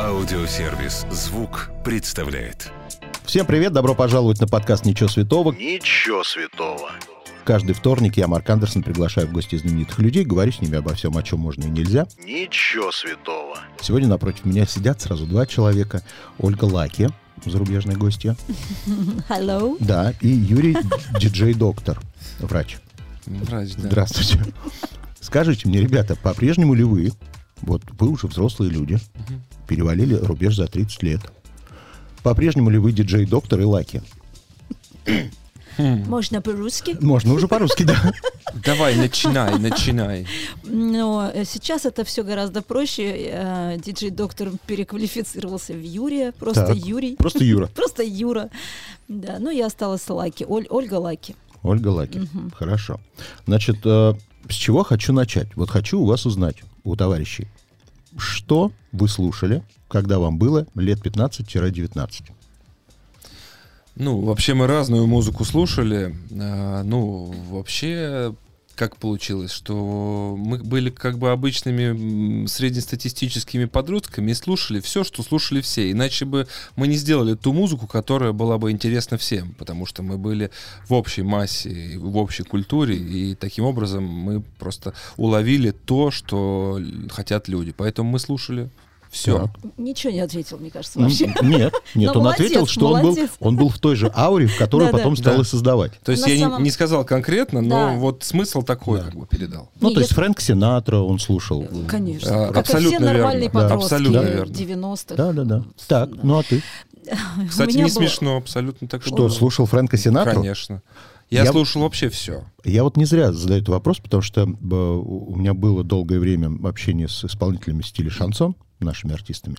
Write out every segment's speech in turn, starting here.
Аудиосервис «Звук» представляет. Всем привет, добро пожаловать на подкаст «Ничего святого». Ничего святого. Каждый вторник я, Марк Андерсон, приглашаю в гости знаменитых людей, говорю с ними обо всем, о чем можно и нельзя. Ничего святого. Сегодня напротив меня сидят сразу два человека. Ольга Лаки, зарубежная гостья. Hello. Да, и Юрий диджей-доктор, врач. Врач, да. Здравствуйте. Скажите мне, ребята, по-прежнему ли вы, вот вы уже взрослые люди, перевалили рубеж за 30 лет, по-прежнему ли вы диджей-доктор и Лаки? Можно по-русски? Можно уже по-русски, да. Давай, начинай, начинай. Но э, сейчас это все гораздо проще. Э, Диджей-доктор переквалифицировался в Юрия. Просто Так. Юрий. Просто Юра. Просто Юра. Да, ну я осталась Лаки. Оль- Ольга Лаки. Ольга Лаки. Хорошо. Значит, э, с чего хочу начать? Вот хочу у вас узнать, у товарищей, что вы слушали, когда вам было лет 15-19? Ну, вообще мы разную музыку слушали. А, Ну, вообще, как получилось, что мы были как бы обычными среднестатистическими подростками и слушали все, что слушали все. Иначе бы мы не сделали ту музыку, которая была бы интересна всем, потому что мы были в общей массе, в общей культуре, и таким образом мы просто уловили то, что хотят люди. Поэтому мы слушали все. Так. Ничего не ответил, мне кажется, вообще. Нет, нет, он молодец, ответил, что он был, он был в той же ауре, в которую потом стал Да. и создавать. То есть На я не- самом- не сказал конкретно, но Да. вот смысл такой Да. как бы передал. Ну, Не, то есть Фрэнк Синатра он слушал. Конечно. А, как и все абсолютно нормальные верно. Да, подростки абсолютно верно. 90-х. Да, да, да. Так, ну а ты? Кстати, не было- смешно, абсолютно так Что, было. слушал Фрэнка Синатру? Конечно. Я, Я- слушал вообще все. Я вот не зря задаю этот вопрос, потому что э, у меня было долгое время общение с исполнителями в стиле шансон, нашими артистами.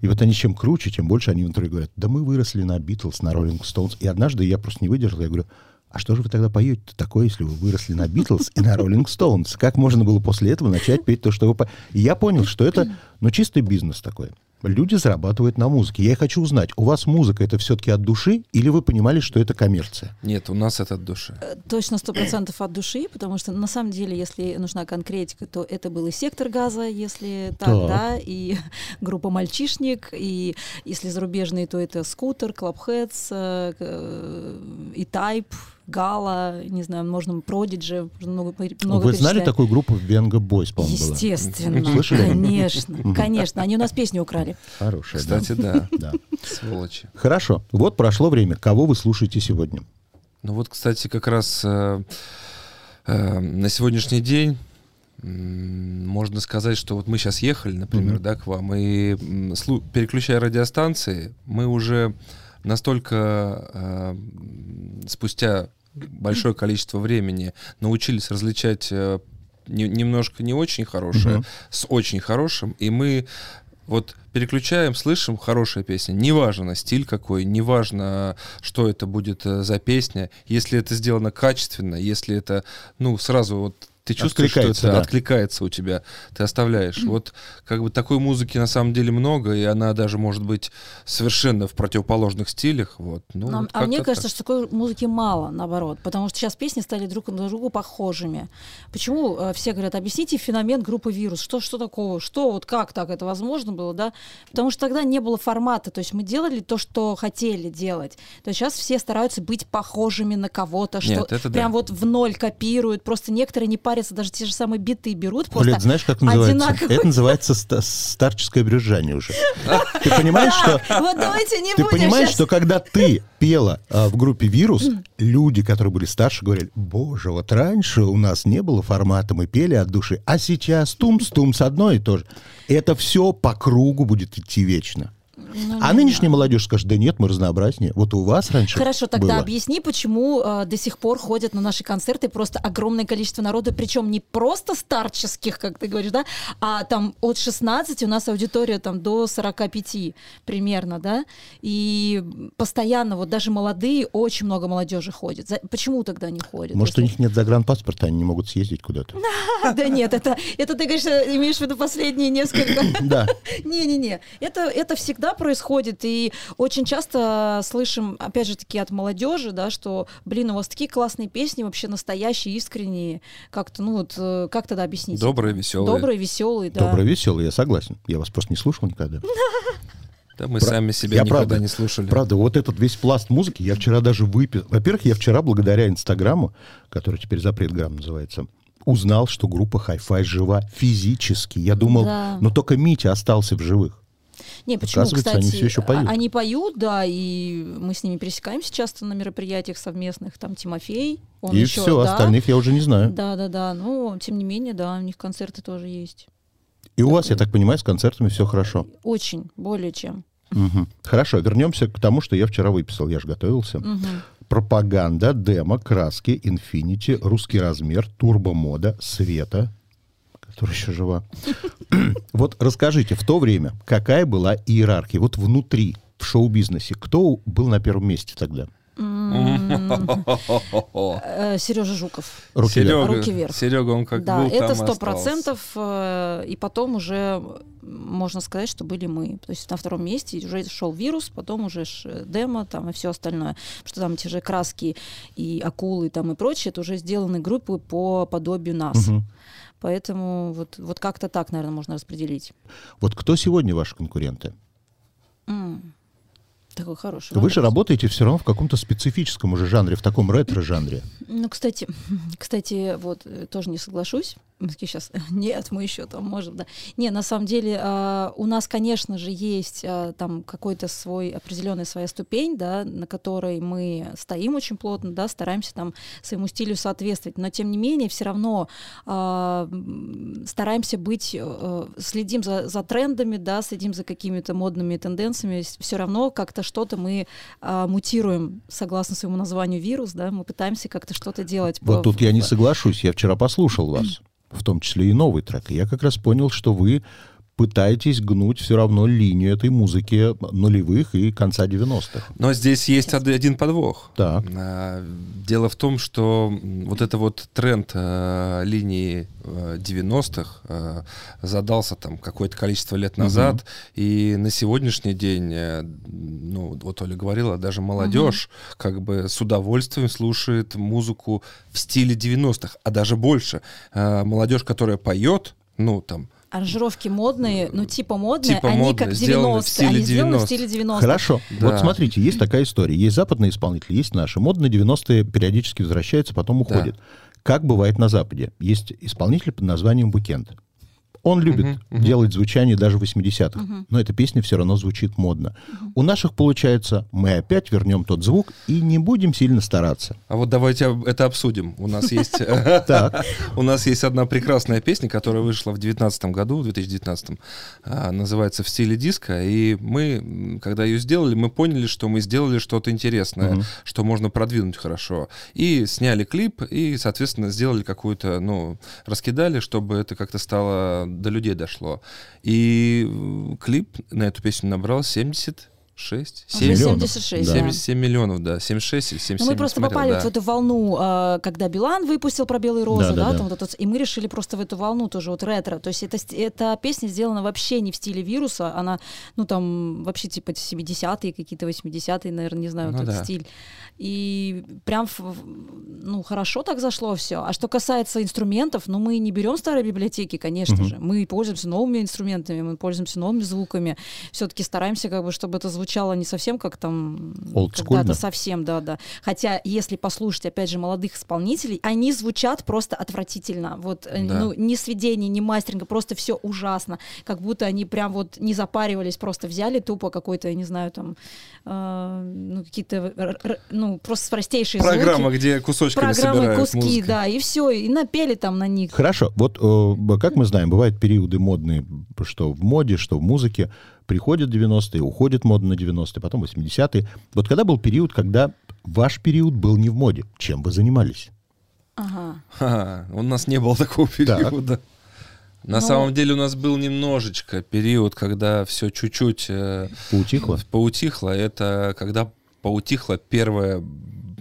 И вот они чем круче, тем больше они в интервью говорят, да мы выросли на Битлз, на Роллинг Стоунс. И однажды я просто не выдержал, я говорю, а что же вы тогда поете такое, если вы выросли на Битлз и на Роллинг Стоунс? Как можно было после этого начать петь то, что вы... по-?» И я понял, что это, ну, чистый бизнес такой. Люди зарабатывают на музыке. Я хочу узнать, у вас музыка это все-таки от души, или вы понимали, что это коммерция? Нет, у нас это от души. Точно сто процентов от души, потому что на самом деле, если нужна конкретика, то это был и сектор газа, если так, Так. да, и группа мальчишник, и если зарубежные, то это скутер, клабхедс, э, э, и тайп, гала, не знаю, можно продиджи, много, много вы знали такую группу Venga Boys, по-моему, была? Естественно, Слышали? конечно, конечно. Они у нас песню украли. Хорошая. Кстати, да. Да. Сволочи. Хорошо. Вот прошло время. Кого вы слушаете сегодня? Ну вот, кстати, как раз э, э, на сегодняшний день можно сказать, что вот мы сейчас ехали, например, Мгм. да, к вам, и слу- переключая радиостанции, мы уже настолько э, спустя большое количество времени научились различать э, не- немножко не очень хорошее Мгм. с очень хорошим, и мы вот переключаем, слышим хорошая песня, неважно стиль какой, неважно, что это будет э, за песня, если это сделано качественно, если это, ну, сразу вот ты чувствуешь, что Откликается, это да. откликается у тебя, ты оставляешь. Вот как бы такой музыки на самом деле много, и она даже может быть совершенно в противоположных стилях. Вот. Ну, Нам- вот а мне кажется, так. что такой музыки мало, наоборот, потому что сейчас песни стали друг на друга похожими. Почему э, все говорят, объясните феномен группы вирус, что, что такого, что, вот как так это возможно было, да? Потому что тогда не было формата, то есть мы делали то, что хотели делать. То есть сейчас все стараются быть похожими на кого-то, что Нет, это да. прям вот в ноль копируют, просто некоторые не парятся, даже те же самые биты берут, просто Оля, знаешь, как называется? одинаковые. Это называется ста- старческое брюзжание уже. Ты понимаешь, что... Вот давайте не Ты понимаешь, что когда ты пела а, в группе «Вирус», люди, которые были старше, говорили, боже, вот раньше у нас не было формата, мы пели от души, а сейчас тумс-тумс одно и то же. Это все по кругу будет идти вечно. Ну, А не нынешняя знаю. молодежь скажет, да нет, мы разнообразнее. Вот у вас раньше Хорошо, тогда было. объясни, почему э, до сих пор ходят на наши концерты просто огромное количество народа, причем не просто старческих, как ты говоришь, да, а там от 16 у нас аудитория там до 45 примерно, да, и постоянно вот даже молодые, очень много молодежи ходит. За- Почему тогда не ходят? Может, у если- них нет загранпаспорта, они не могут съездить куда-то. Да нет, это, ты, конечно, имеешь в виду последние несколько... Да. Не-не-не, это, всегда происходит, и очень часто слышим, опять же таки, от молодежи, да, что, блин, у вас такие классные песни, вообще настоящие, искренние, как-то, ну вот, э, как тогда объяснить? Добрые, веселые. Добрые, веселые, да. Добрый, веселый, я согласен. Я вас просто не слушал никогда. Да мы Про- сами себя я никогда правда- не слушали. Правда, вот этот весь пласт музыки я вчера даже выпил. Во-первых, я вчера благодаря Инстаграму, который теперь запрет грамм называется, узнал, что группа Hi-Fi жива физически. Я думал, Да. но только Митя остался в живых. Не, почему, кстати, они всё ещё поют. а- они поют, да, и мы с ними пересекаемся часто на мероприятиях совместных, там Тимофей, он И еще, все, да, остальных я уже не знаю. Да, да, да. Ну, тем не менее, да, у них концерты тоже есть. И у вас, я так понимаю, с концертами все хорошо. Очень, более чем. Мгм. Хорошо, вернемся к тому, что я вчера выписал. Я же готовился. Мгм. Пропаганда, демо, краски, инфинити, русский размер, турбомода, света, которая еще жива. Вот расскажите, в то время какая была иерархия? Вот внутри, в шоу-бизнесе, кто был на первом месте тогда? Сережа Жуков. Руки вверх. Серега, Руки вверх. Серега, он как да, был, это сто процентов. э, И потом уже можно сказать, что были мы. То есть на втором месте уже шел вирус, потом уже ш- демо там и все остальное. Что там те же краски и акулы там и прочее, это уже сделаны группы по подобию нас. Мгм. Поэтому вот, вот как-то так, наверное, можно распределить. Вот кто сегодня ваши конкуренты? М. Такой хороший Вы же работаете все равно в каком-то специфическом уже жанре, в таком ретро-жанре. Ну, кстати, кстати, вот э, тоже не соглашусь. Мы такие сейчас, нет, мы еще там можем, да. Не, на самом деле а, у нас, конечно же, есть а, там какой-то свой определенная своя ступень, да, на которой мы стоим очень плотно, да, стараемся там своему стилю соответствовать, но тем не менее все равно м, стараемся быть, э, следим за, за трендами, да, следим за какими-то модными тенденциями, все равно как-то что-то мы а, мутируем согласно своему названию вирус, да, мы пытаемся как-то что-то делать. Вот по- тут я не соглашусь. Я вчера послушал вас, в том числе и новый трек. И я как раз понял, что вы пытаетесь гнуть все равно линию этой музыки нулевых и конца 90-х. Но здесь есть од- один подвох. Так. А, Дело в том, что вот это вот тренд э, линии э, 90-х э, задался там какое-то количество лет назад, и на сегодняшний день, э, ну вот Оля говорила, даже молодежь как бы с удовольствием слушает музыку в стиле 90-х, а даже больше. Э, Молодежь, которая поет, ну там Аранжировки модные, ну типа модные, Типа они модные, как сделаны в 90-е. стиле Они сделаны в 90-х. стиле 90 Хорошо. Да. Вот смотрите, есть такая история. Есть западные исполнители, есть наши. Модные 90-е периодически возвращаются, потом уходят. Как бывает на Западе? Есть исполнитель под названием Букенд. Он любит Мгм, мгм. делать звучание даже 80-х, но эта песня все равно звучит модно. У наших получается, мы опять вернем тот звук и не будем сильно стараться. А вот давайте это обсудим. У нас есть у нас есть одна прекрасная песня, которая вышла в 2019 году, в 2019, а, называется «В стиле диска», и мы, когда ее сделали, мы поняли, что мы сделали что-то интересное, что можно продвинуть хорошо. И сняли клип, и, соответственно, сделали какую-то, ну, раскидали, чтобы это как-то стало, до людей дошло. И э, клип на эту песню набрал 70 6? 7 а, миллионов. 76, да. 77 миллионов, да. 76 или 77. Но мы просто смотрел, попали да. в эту волну, а, когда Билан выпустил про белые розы, да, да, да, да. Там вот этот, и мы решили просто в эту волну тоже вот ретро. То есть это, эта песня сделана вообще не в стиле вируса, она, ну там вообще типа 70-е, какие-то 80-е, наверное, не знаю, ну, вот да. этот стиль. И прям, ну, хорошо так зашло все. А что касается инструментов, ну, мы не берем старые библиотеки, конечно угу. же. Мы пользуемся новыми инструментами, мы пользуемся новыми звуками. Все-таки стараемся как бы, чтобы это звучало не совсем как там когда-то совсем, да, да. Хотя, если послушать, опять же, молодых исполнителей, они звучат просто отвратительно. Вот, э, Да. ну, ни сведения, ни мастеринга, просто все ужасно. Как будто они прям вот не запаривались, просто взяли тупо какой-то, я не знаю, там, э, ну, какие-то, ну, просто простейшие Программа, звуки. где кусочками Программы, собирают куски, музыку. да, и все, и напели там на них. Хорошо. Вот э, как мы знаем, бывают периоды модные, что в моде, что в музыке. Приходят 90-е, уходит мода на 90-е, потом 80-е. Вот когда был период, когда ваш период был не в моде, чем вы занимались? Ага. Ха, у нас не было такого периода. На Ну- самом деле у нас был немножечко период, когда все чуть-чуть э, Поутихло? поутихло. Это когда поутихла первая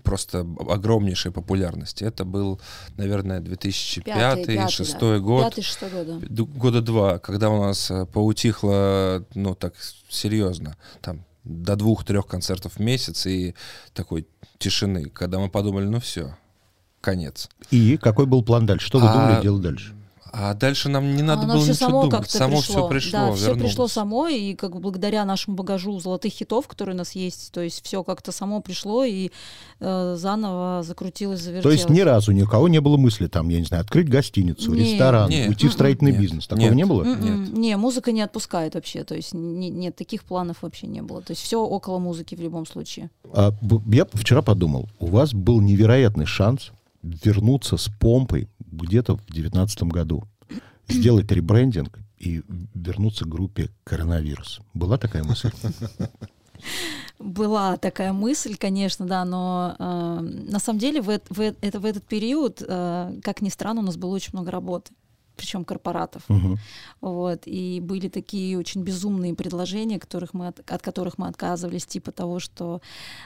просто огромнейшей популярности. Это был, наверное, 2005-2006 да. год. Пятый, шестой год, да. Д- Года два, когда у нас э, поутихло, ну, так серьезно, там, до двух-трех концертов в месяц и такой тишины, когда мы подумали, ну все, конец. И какой был план дальше? Что вы А, думали делать дальше? А дальше нам не надо Оно было все ничего само думать. как-то само пришло. все пришло, Да, все вернулось. пришло само, и как бы благодаря нашему багажу золотых хитов, которые у нас есть, то есть все как-то само пришло и э, заново закрутилось, То завертелось. есть ни разу ни у кого не было мысли, там, я не знаю, открыть гостиницу, Не. ресторан, Не. уйти в строительный Нет. бизнес. Такого Нет. не было? М-м. Нет. Не, музыка не отпускает вообще, то есть не- нет, таких планов вообще не было. То есть все около музыки в любом случае. А, я вчера подумал, у вас был невероятный шанс вернуться с помпой где-то в девятнадцатом году, сделать ребрендинг и вернуться к группе «Коронавирус». Была такая мысль? Была такая мысль, конечно, да, но э, на самом деле в, в эт- это, в этот период, э, как ни странно, у нас было очень много работы причем корпоратов. Мгм. Вот, и были такие очень безумные предложения, которых мы от, от которых мы отказывались, типа того, что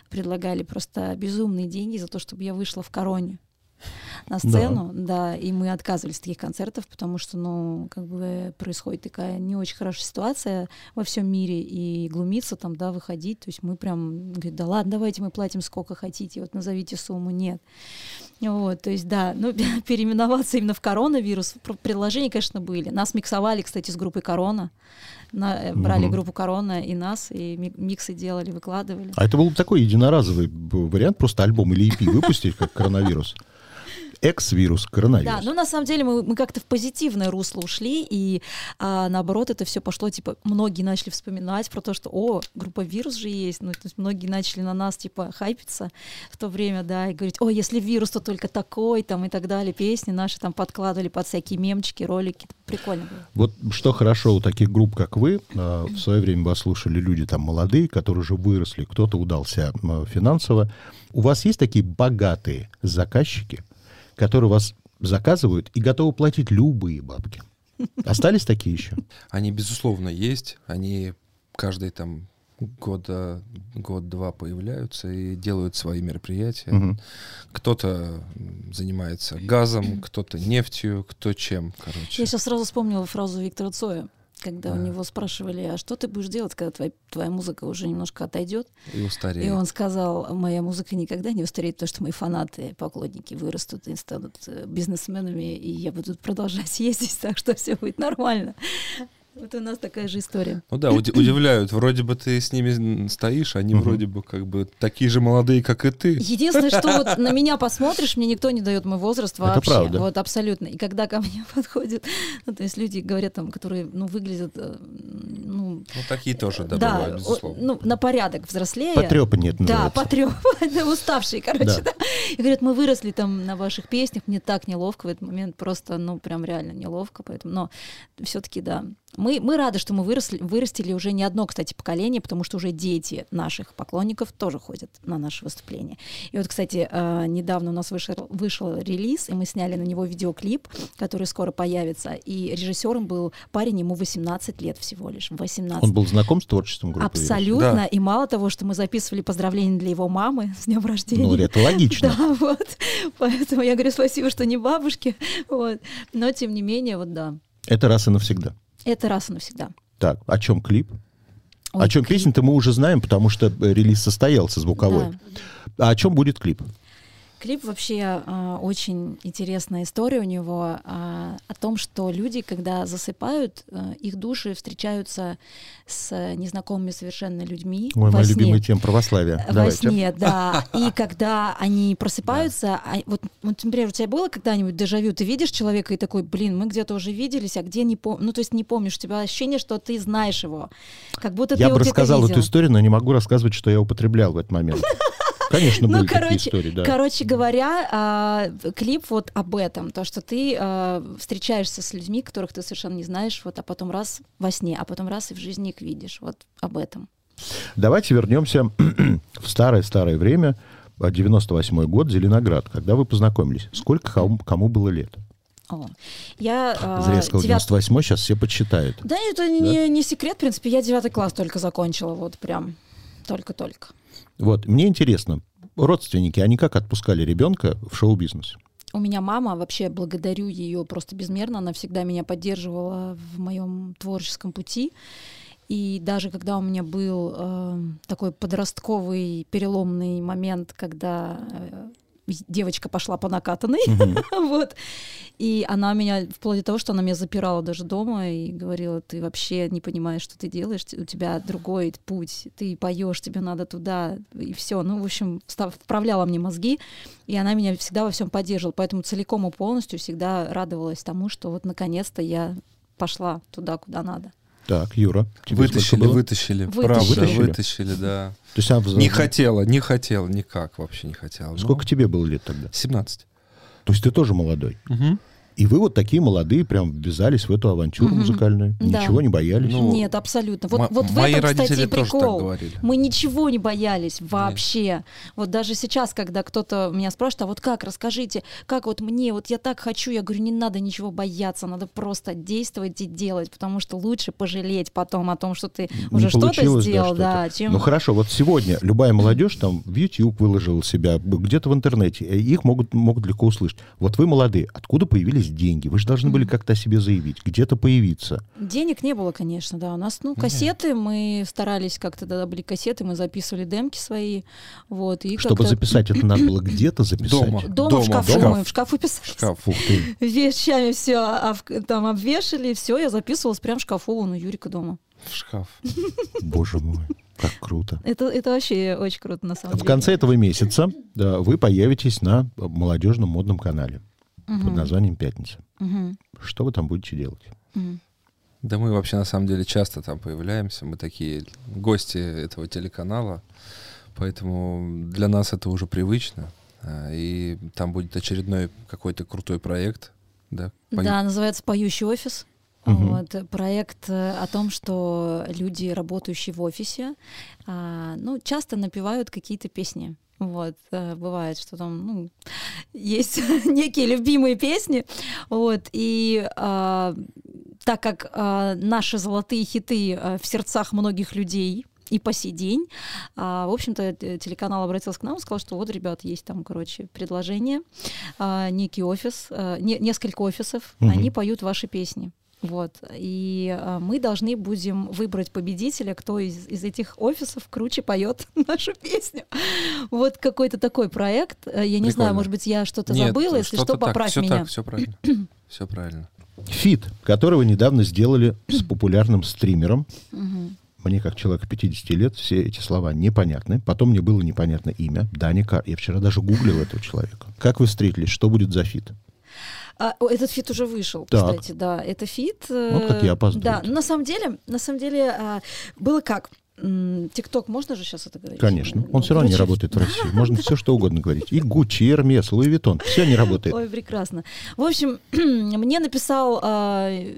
предлагали просто безумные деньги за то, чтобы я вышла в короне на сцену, да. и мы отказывались от таких концертов, потому что, ну, как бы происходит такая не очень хорошая ситуация во всем мире, и глумиться там, да, выходить, то есть мы прям, говорит, да ладно, давайте мы платим сколько хотите, вот назовите сумму, нет. Вот, то есть, да, ну, переименоваться именно в коронавирус, пр- предложения, конечно, были. Нас миксовали, кстати, с группой Корона, На- э, брали Мгм. группу Корона и нас, и ми- миксы делали, выкладывали. А это был бы такой единоразовый вариант, просто альбом или EP выпустить, как коронавирус. Экс-вирус, коронавирус. Да, ну на самом деле мы, мы как-то в позитивное русло ушли, и а, наоборот это все пошло, типа, многие начали вспоминать про то, что, о, группа «Вирус» же есть, ну, то есть многие начали на нас, типа, хайпиться в то время, да, и говорить, о, если «Вирус», то только такой, там, и так далее, песни наши там подкладывали под всякие мемчики, ролики, прикольно было. Вот что хорошо у таких групп, как вы, а, в свое время вас слушали люди там молодые, которые уже выросли, кто-то удался а, финансово. У вас есть такие богатые заказчики, которые вас заказывают и готовы платить любые бабки? Остались такие еще? Они, безусловно, есть. Они каждый там года, год-два появляются и делают свои мероприятия. Мгм. Кто-то занимается газом, кто-то нефтью, кто чем, короче. Я сейчас сразу вспомнила фразу Виктора Цоя, когда у А. него спрашивали, а что ты будешь делать, когда твоя, твоя музыка уже немножко отойдет? И устареет. И он сказал, моя музыка никогда не устареет, потому что мои фанаты, поклонники вырастут и станут э, бизнесменами, и я буду продолжать ездить, так что все будет нормально. Вот у нас такая же история. Ну да, уди- удивляют. Вроде бы ты с ними стоишь, они Мгм. вроде бы как бы такие же молодые, как и ты. Единственное, что вот на меня посмотришь, мне никто не дает мой возраст Это вообще. правда. Вот абсолютно. И когда ко мне подходят, ну, то есть люди говорят там, которые, ну, выглядят, э, ну, Ну такие тоже, да, да, бывают, безусловно. ну, на порядок взрослее. Потрепаннее это Да, потрепанные, уставшие, короче, Да. да. И говорят, мы выросли там на ваших песнях, мне так неловко в этот момент, просто, ну, прям реально неловко, поэтому, но все-таки, да. Мы, мы рады, что мы выросли, вырастили уже не одно, кстати, поколение, потому что уже дети наших поклонников тоже ходят на наши выступления. И вот, кстати, э, недавно у нас вышел, вышел релиз, и мы сняли на него видеоклип, который скоро появится, и режиссером был парень, ему 18 лет всего лишь, 18. Он был знаком с творчеством группы? Абсолютно. Да. И мало того, что мы записывали поздравления для его мамы с днем рождения. Ну, это логично. Да, вот. Поэтому я говорю спасибо, что не бабушке. Вот. Но тем не менее, вот да. Это раз и навсегда. Это раз и навсегда. Так, о чем клип? Ой, о чем клип. песня-то мы уже знаем, потому что э, релиз состоялся звуковой. Да. А о чем будет клип? Клип вообще а, очень интересная история у него а, о том, что люди, когда засыпают, а, их души встречаются с незнакомыми совершенно людьми Ой, моя сне. любимая тема православия. Во Давайте. сне, да. И когда они просыпаются, а вот, вот, например, у тебя было когда-нибудь дежавю, ты видишь человека и такой, блин, мы где-то уже виделись, а где не помню, ну то есть не помнишь, у тебя ощущение, что ты знаешь его, как будто ты Я бы рассказал видел. эту историю, но не могу рассказывать, что я употреблял в этот момент. Конечно, Ну, были такие короче, истории, да. короче говоря, а, клип вот об этом, то, что ты а, встречаешься с людьми, которых ты совершенно не знаешь, вот, а потом раз во сне, а потом раз и в жизни их видишь, вот об этом. Давайте вернемся в старое-старое время, а, 98 год, Зеленоград, когда вы познакомились. Сколько кому, кому было лет? О. Я а, Зря я сказал девят- 98, сейчас все подсчитают. Да, это Не, не секрет, в принципе, я девятый класс только закончила, вот прям только-только. Вот, мне интересно, родственники, они как отпускали ребенка в шоу-бизнес? У меня мама, вообще благодарю ее просто безмерно, она всегда меня поддерживала в моем творческом пути. И даже когда у меня был э, такой подростковый переломный момент, когда э, девочка пошла по накатанной, вот, и она меня, вплоть до того, что она меня запирала даже дома и говорила, ты вообще не понимаешь, что ты делаешь, у тебя другой путь, ты поешь, тебе надо туда, и все. Ну, в общем, вправляла мне мозги, и она меня всегда во всем поддерживала, поэтому целиком и полностью всегда радовалась тому, что вот наконец-то я пошла туда, куда надо. Так, Юра. Вытащили, вытащили. Вытащили. Правда, Вытащили? вытащили, да. То есть, она- Не хотела, не хотела, никак вообще не хотела. Ну, Сколько тебе было лет тогда? 17. То есть ты тоже молодой. Мгм. И вы вот такие молодые прям ввязались в эту авантюру Мгм. музыкальную. Да. Ничего не боялись. Ну, Нет, абсолютно. Вот, М- вот в мои этом, кстати, родители и тоже так прикол. говорили. Мы ничего не боялись вообще. Вот даже сейчас, когда кто-то меня спрашивает, а вот как, расскажите, как вот мне, вот я так хочу, я говорю, не надо ничего бояться, надо просто действовать и делать, потому что лучше пожалеть потом о том, что ты Не уже что-то получилось, да, сделал, что-то. да, чем... Ну хорошо, вот сегодня любая молодежь там в YouTube выложила себя, где-то в интернете, их могут, могут легко услышать. Вот вы молодые, откуда появились деньги? Вы же должны были как-то о себе заявить, где-то появиться. Денег не было, конечно, да. У нас, ну, кассеты, мы старались как-то, тогда были кассеты, мы записывали демки свои, вот, и Чтобы записать, это надо было где-то записать. Дома. Дома, Дома, в шкафу, шкаф. мы в шкафу писали. Шкаф. Фух ты. Вещами все там обвешали, все, я записывалась прям в шкафу вон у Юрика дома. В шкаф. Боже мой, как круто. Это, это вообще очень круто, на самом В деле. конце этого месяца да, вы появитесь на молодежном модном канале под названием «Пятница». Мгм, Что вы там будете делать? мгм. Да мы вообще на самом деле часто там появляемся. Мы такие гости этого телеканала. Поэтому для нас это уже привычно. А, И там будет очередной какой-то крутой проект. Да, пою- Да, называется «Поющий офис». Мгм. Вот, проект э, о том, что люди, работающие в офисе, а, ну, часто напевают какие-то песни. Вот, э, бывает, что там, ну, есть некие любимые песни, вот, и а, так как а, наши золотые хиты а, в сердцах многих людей и по сей день, а, в общем-то, телеканал обратился к нам и сказал, что вот, ребят, есть там, короче, предложение, а, некий офис, а, не- несколько офисов, Мгм. они поют ваши песни. Вот. И а, мы должны будем выбрать победителя, кто из, из этих офисов круче поет нашу песню. Вот какой-то такой проект. Э, Я не знаю, может быть, я что-то Нет, забыла. Если что, так, поправь всё меня. так, все правильно. Все правильно. Фит, который вы недавно сделали с популярным стримером. Мне, как человеку 50 лет, все эти слова непонятны. Потом мне было непонятно имя. Даня Кар. Я вчера даже гуглил этого человека. Как вы встретились? Что будет за фит? А, этот фит уже вышел, Так. кстати, да. Это фит. Вот как э, я опаздываю. Да, на самом деле, на самом деле, а, было как? ТикТок, можно же сейчас это говорить? Конечно. Ну, Он все равно не работает в России. Можно все что угодно говорить. И Гуччи, и Hermès, Louis Vuitton. Все не работает. Ой, прекрасно. В общем, мне написал, а, э,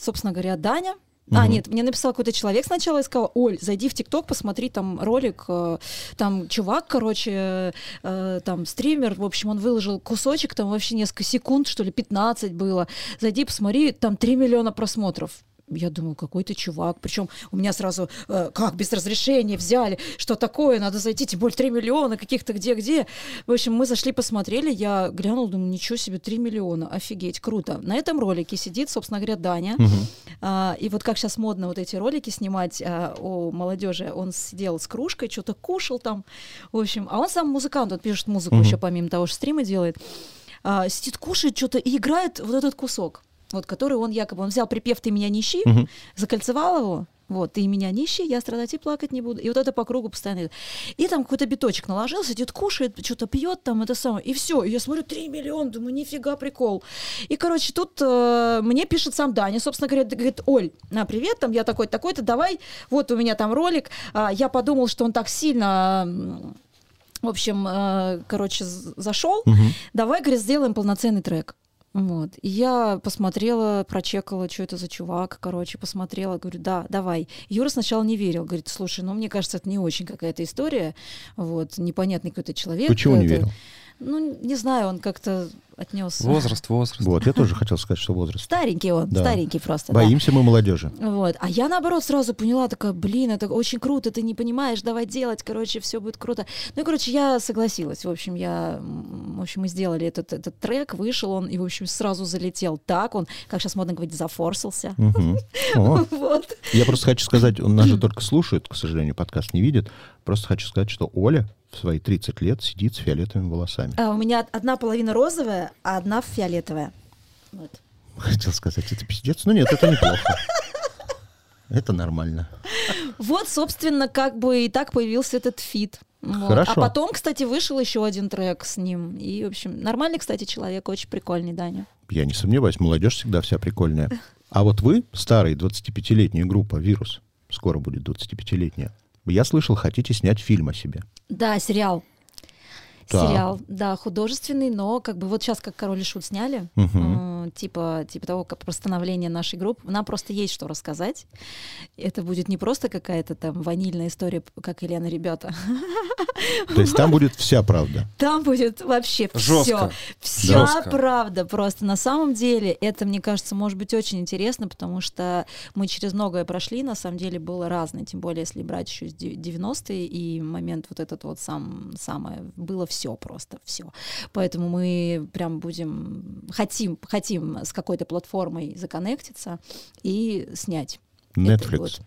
собственно говоря, Даня. А, Мгм. нет, мне написал какой-то человек сначала и сказал, Оль, зайди в ТикТок, посмотри там ролик, э, там чувак, короче, э, там стример, в общем, он выложил кусочек, там вообще несколько секунд, что ли, 15 было. Зайди, посмотри, там 3 миллиона просмотров. Я думаю, какой ты чувак. Причем у меня сразу, э, как без разрешения взяли, что такое, надо зайти, тем более 3 миллиона, каких-то где-где. В общем, мы зашли, посмотрели, я глянула, думаю, ничего себе, 3 миллиона, офигеть, круто. На этом ролике сидит, собственно говоря, Даня. Мгм. А, и вот как сейчас модно вот эти ролики снимать а, о молодежи, он сидел с кружкой, что-то кушал там, в общем, а он сам музыкант, он пишет музыку Мгм. еще помимо того, что стримы делает, А, сидит, кушает что-то и играет вот этот кусок, вот который он якобы, он взял припев «Ты меня нищи», Мгм. закольцевал его, вот, ты меня нищий, я страдать и плакать не буду. И вот это по кругу постоянно. идет. И там какой-то биточек наложился, сидит, кушает, что-то пьет там, это самое. И все. И я смотрю, 3 миллиона, думаю, нифига прикол. И, короче, тут э, мне пишет сам Даня, собственно говоря, говорит, Оль, на, привет, там, я такой-то, такой-то, давай, вот у меня там ролик. А, я подумал, что он так сильно... В общем, э, короче, зашел. Мгм. Давай, говорит, сделаем полноценный трек. Вот. И я посмотрела, прочекала, что это за чувак, короче, посмотрела, говорю, да, давай. Юра сначала не верил, говорит, слушай, ну, мне кажется, это не очень какая-то история, вот, непонятный какой-то человек. Почему не верил? Ну, не знаю, он как-то отнесся. Возраст, возраст. Вот, я тоже хотел сказать, что возраст. Старенький он, Да. старенький просто. да. Боимся мы молодежи. Вот. А я, наоборот, сразу поняла, такая, блин, это очень круто, ты не понимаешь, давай делать, короче, все будет круто. Ну и, короче, я согласилась. В общем, я, в общем, мы сделали этот, этот трек, вышел он, и, в общем, сразу залетел так, он, как сейчас модно говорить, зафорсился. О, Вот. Я просто хочу сказать, он нас же только слушает, к сожалению, подкаст не видит. Просто хочу сказать, что Оля в свои 30 лет сидит с фиолетовыми волосами. А у меня одна половина розовая, а одна фиолетовая. Вот. Хотел сказать, это пиздец. Ну нет, это неплохо. Это нормально. Вот, собственно, как бы и так появился этот фит. Вот. Хорошо. А потом, кстати, вышел еще один трек с ним. И, в общем, нормальный, кстати, человек, очень прикольный, Даня. Я не сомневаюсь, молодежь всегда вся прикольная. А вот вы, старый 25-летняя группа «Вирус», скоро будет 25-летняя, я слышал, хотите снять фильм о себе. Да, сериал. Так. Сериал, да, художественный, но как бы вот сейчас как Король и Шут сняли, Мгм. Э, типа, типа того, как про становление нашей группы, нам просто есть что рассказать. Это будет не просто какая-то там ванильная история, как Елена, ребята. То есть там будет вся правда. Там будет вообще все. Вся Жестко. правда. Просто на самом деле это, мне кажется, может быть очень интересно, потому что мы через многое прошли. На самом деле было разное. Тем более, если брать еще с дев- 90-е и момент вот этот вот сам, самое, было все просто, все. Поэтому мы прям будем, хотим, хотим с какой-то платформой законнектиться и снять. Netflix.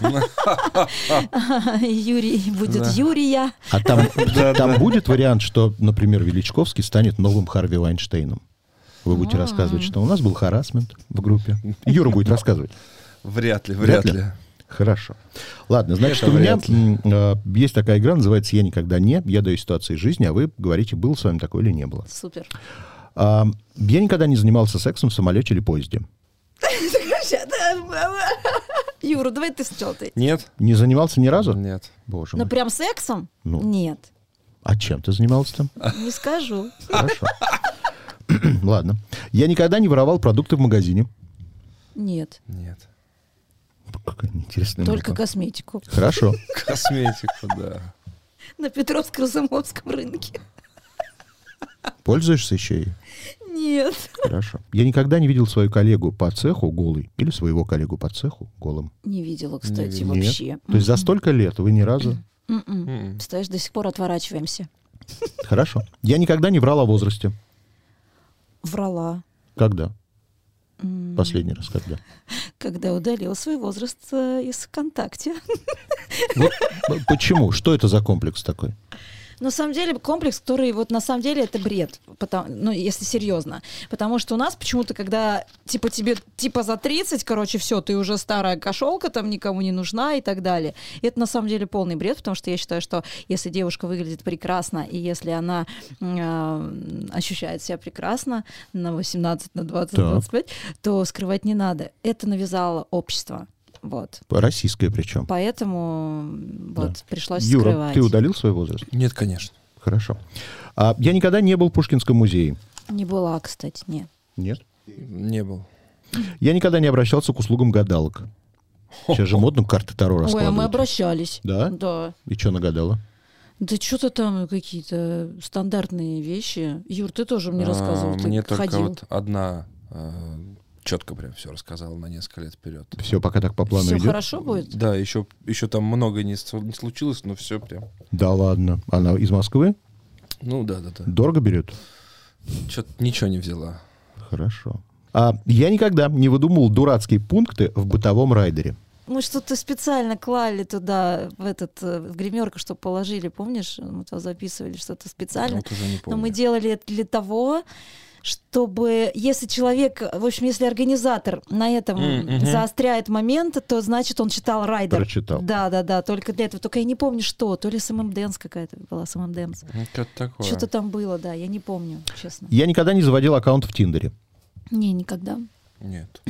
Юрий будет Да. Юрия. А там, там будет вариант, что, например, Величковский станет новым Харви Вайнштейном. Вы будете рассказывать, что у нас был харасмент в группе. Юра будет рассказывать. Вряд ли, Вряд вряд ли. ли. Хорошо. Ладно, значит, Это у меня э, есть такая игра, называется «Я никогда не». Я даю ситуации из жизни, а вы говорите, было с вами такое или не было. Супер. А, я никогда не занимался сексом в самолете или поезде. Юра, давай ты сначала ты. Нет? Не занимался ни разу? Нет. Боже Ну мой. прям сексом? Ну. Нет, А чем ты занимался там? не скажу. Хорошо. Ладно. Я никогда не воровал продукты в магазине. Нет, Нет. Какая интересная только группа. косметику. Хорошо. Косметику, да. На Петровско-Разумовском рынке. Пользуешься еще ей? Нет. Хорошо. Я никогда не видел свою коллегу по цеху голой или своего коллегу по цеху голым. Не видела, кстати, видела. вообще. То есть за столько лет вы ни разу... М-м. Представляешь, до сих пор отворачиваемся. Хорошо. Я никогда не врал о возрасте. Врала. Когда? Последний раз когда? Когда удалила свой возраст э, из ВКонтакте. Вот почему? Что это за комплекс такой? На самом деле комплекс, который вот на самом деле это бред, потому, ну если серьезно, потому что у нас почему-то, когда типа тебе типа за 30, короче, все, ты уже старая кошелка, там никому не нужна и так далее. И это на самом деле полный бред, потому что я считаю, что если девушка выглядит прекрасно и если она э, ощущает себя прекрасно на 18, на 20, Так. 25, то скрывать не надо. Это навязало общество. Вот. Российское причем. Поэтому вот пришлось Юра, скрывать. ты удалил свой возраст? Нет, конечно. Хорошо. А, я никогда не был в Пушкинском музее. Не была, кстати, нет. Нет. Не был. Я никогда не обращался к услугам гадалок. Сейчас же модно карты Таро Ой, а мы раскладывать. обращались. Да? Да. И что нагадала? Да что-то там какие-то стандартные вещи. Юр, ты тоже мне А, рассказывал, ты Мне только ходил. вот одна четко прям все рассказала на несколько лет вперед. Все пока так по плану Все идет? хорошо будет? Да, еще, еще там много не, не случилось, но все прям. Да ладно. Она из Москвы? Ну да, да, да. Дорого берет? Что-то ничего не взяла. Хорошо. А я никогда не выдумывал дурацкие пункты в бытовом райдере. Мы что-то специально клали туда, в этот, э, в гримерку, чтобы положили, помнишь? Мы туда записывали что-то специально. Вот уже не Но помню. мы делали это для того, чтобы, если человек, в общем, если организатор на этом мгм. заостряет момент, то значит он читал райдер. Прочитал. Да, да, да, только для этого. Только я не помню, что. То ли M&M's какая-то была, M&M's. Ну, Что-то такое. Что-то там было, да, я не помню, честно. Я никогда не заводил аккаунт в Тиндере. Не, никогда. Нет.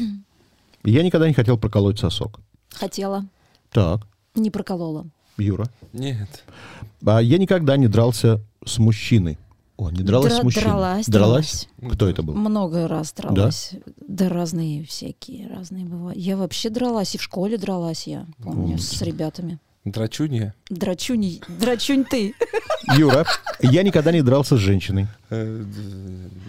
Я никогда не хотел проколоть сосок. Хотела, Так, не проколола. Юра. Нет. А я никогда не дрался с мужчиной. О, не дралась Дра- с мужчиной. дралась, Дралась? дралась. Кто это был? Много раз дралась. Да? разные всякие, разные бывают. Я вообще дралась, и в школе дралась я, помню, с ребятами. Драчунья? Драчунь, драчунь ты. Юра, я никогда не дрался с женщиной. Э,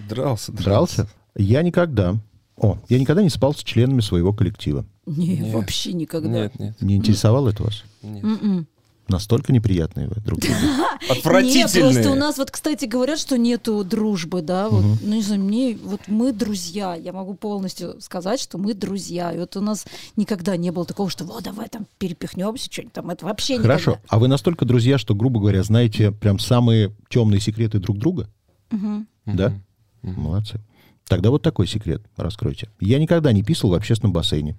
Дрался, Дрался? Я никогда. О, я никогда не спал с членами своего коллектива. Не, Нет. вообще никогда. Нет, нет, Не интересовало это вас? нет. М-м. Настолько неприятные вы друг другу. Нет, Отвратительные. просто у нас вот, кстати, говорят, что нету дружбы, да, вот, ну не знаю, мне, вот мы друзья, я могу полностью сказать, что мы друзья, и вот у нас никогда не было такого, что вот давай там перепихнемся, что-нибудь там, это вообще Хорошо. никогда. А вы настолько друзья, что, грубо говоря, знаете прям самые темные секреты друг друга? Мгм. Да? Молодцы. Тогда вот такой секрет раскройте. Я никогда не писал в общественном бассейне.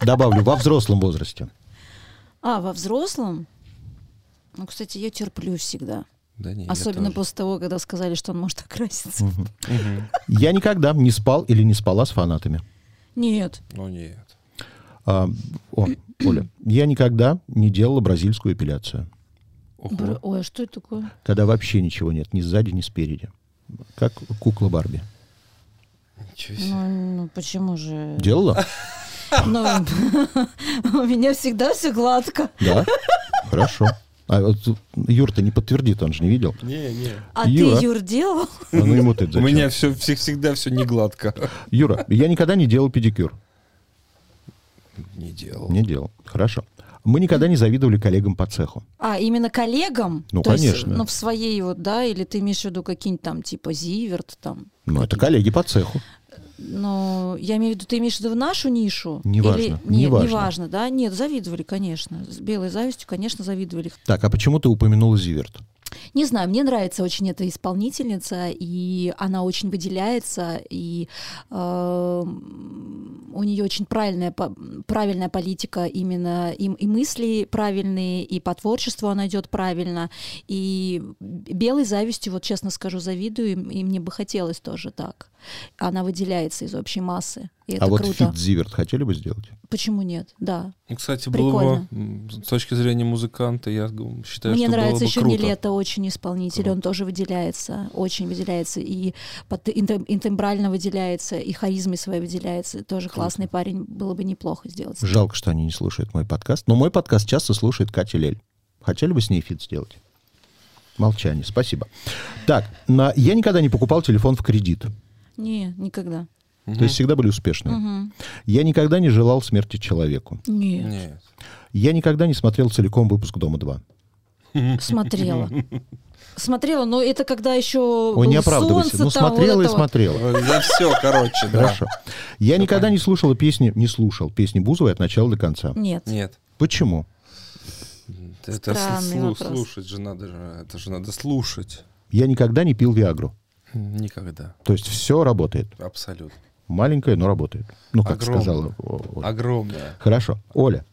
Добавлю, во взрослом возрасте. А, во взрослом? Ну, кстати, я терплю всегда. Да нет, я Особенно после того, когда сказали, что он может окраситься. Я никогда не спал или не спала с фанатами. Нет. Ну нет. А, о, Оля, я никогда не делала бразильскую эпиляцию. Бр- Ой, а что это такое? Когда вообще ничего нет, ни сзади, ни спереди. Как кукла Барби. Ничего себе. Ну, ну, почему же? Делала? Ну, у меня всегда все гладко. Да. Хорошо. А вот Юр-то не подтвердит, он же не видел. Не, не. А Юра. ты, Юр, делал? А ну ему ты У меня все, всегда все не гладко. Юра, я никогда не делал педикюр. Не делал. Не делал. Хорошо. Мы никогда не завидовали коллегам по цеху. А, именно коллегам? Ну, То есть, конечно. ну, в своей вот, да, или ты имеешь в виду какие-нибудь там, типа, Зиверт, там? Ну, это коллеги по цеху. Ну, я имею в виду, ты имеешь в виду в нашу нишу? Неважно, Или... Нет, неважно. неважно, да? Нет, завидовали, конечно. С белой завистью, конечно, завидовали. Так, а почему ты упомянула Зиверт? Не знаю, мне нравится очень эта исполнительница, и она очень выделяется, и э, у нее очень правильная, правильная политика именно и, и мысли правильные, и по творчеству она идет правильно, и белой завистью, вот честно скажу, завидую, и, и мне бы хотелось тоже так. Она выделяется из общей массы, и это а вот круто. фит Зиверт хотели бы сделать? Почему нет? Да. Ну, Кстати, было бы, Прикольно. с точки зрения музыканта, я считаю, Мне что нравится было бы еще круто. Нилетто, очень исполнитель, Круто. он тоже выделяется, очень выделяется, и под- интем- интембрально выделяется, и харизмой своей выделяется. Тоже классный парень, было бы неплохо сделать. Жалко, что они не слушают мой подкаст. Но мой подкаст часто слушает Катя Лель. Хотели бы с ней фит сделать? Молчание, спасибо. Так, на... я никогда не покупал телефон в кредит. Не, никогда. То есть всегда были успешные. Мгм. Я никогда не желал смерти человеку. Нет, Нет. Я никогда не смотрел целиком выпуск «Дома-2». Смотрела. Смотрела, но это когда еще Ой, не оправдывайся. солнце, Ну, там, вот смотрела и вот. смотрела. За все, короче, да. Хорошо. Я никогда не слушала песни, не слушал песни Бузовой от начала до конца. Нет. Нет. Почему? Это слу- слушать же надо. Это же надо слушать. Я никогда не пил Виагру. Никогда. То есть все работает. Абсолютно. Маленькое, но работает. Ну, как Огромное. сказала Оля. Огромное. Хорошо. Оля,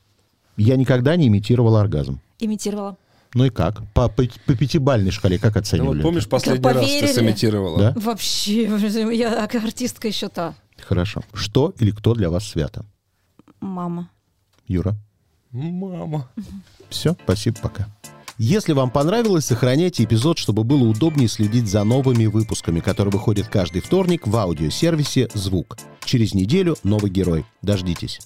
я никогда не имитировал оргазм. Имитировала. Ну и как? По, по, по пятибалльной шкале как Ну, оценивали? вот помнишь, это? последний раз поверили? ты сымитировала? Да? Вообще, я артистка еще та. Хорошо. Что или кто для вас свято? Мама. Юра? Мама. Все, спасибо, пока. Если вам понравилось, сохраняйте эпизод, чтобы было удобнее следить за новыми выпусками, которые выходят каждый вторник в аудиосервисе «Звук». Через неделю новый герой. Дождитесь.